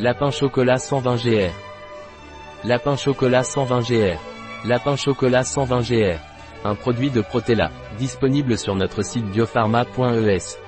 Lapin chocolat 120 GR. Lapin chocolat 120 GR. Lapin chocolat 120 GR. Un produit de Protella, disponible sur notre site biopharma.es.